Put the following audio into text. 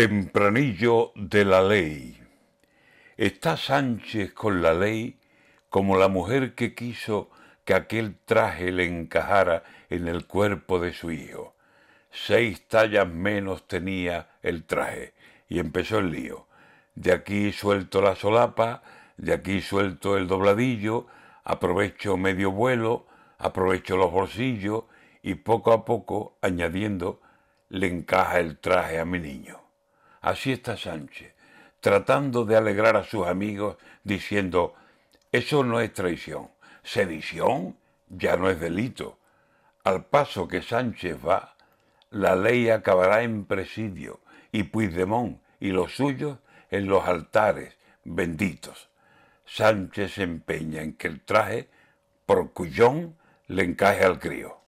Tempranillo de la ley. Está Sánchez con la ley como la mujer que quiso que aquel traje le encajara en el cuerpo de su hijo. Seis tallas menos tenía el traje y empezó el lío. De aquí suelto la solapa, de aquí suelto el dobladillo, aprovecho medio vuelo, aprovecho los bolsillos y poco a poco, añadiendo, le encaja el traje a mi niño. Así está Sánchez, tratando de alegrar a sus amigos, diciendo, eso no es traición, sedición ya no es delito. Al paso que Sánchez va, la ley acabará en presidio y Puigdemont y los suyos en los altares benditos. Sánchez se empeña en que el traje, por cuyón, le encaje al crío.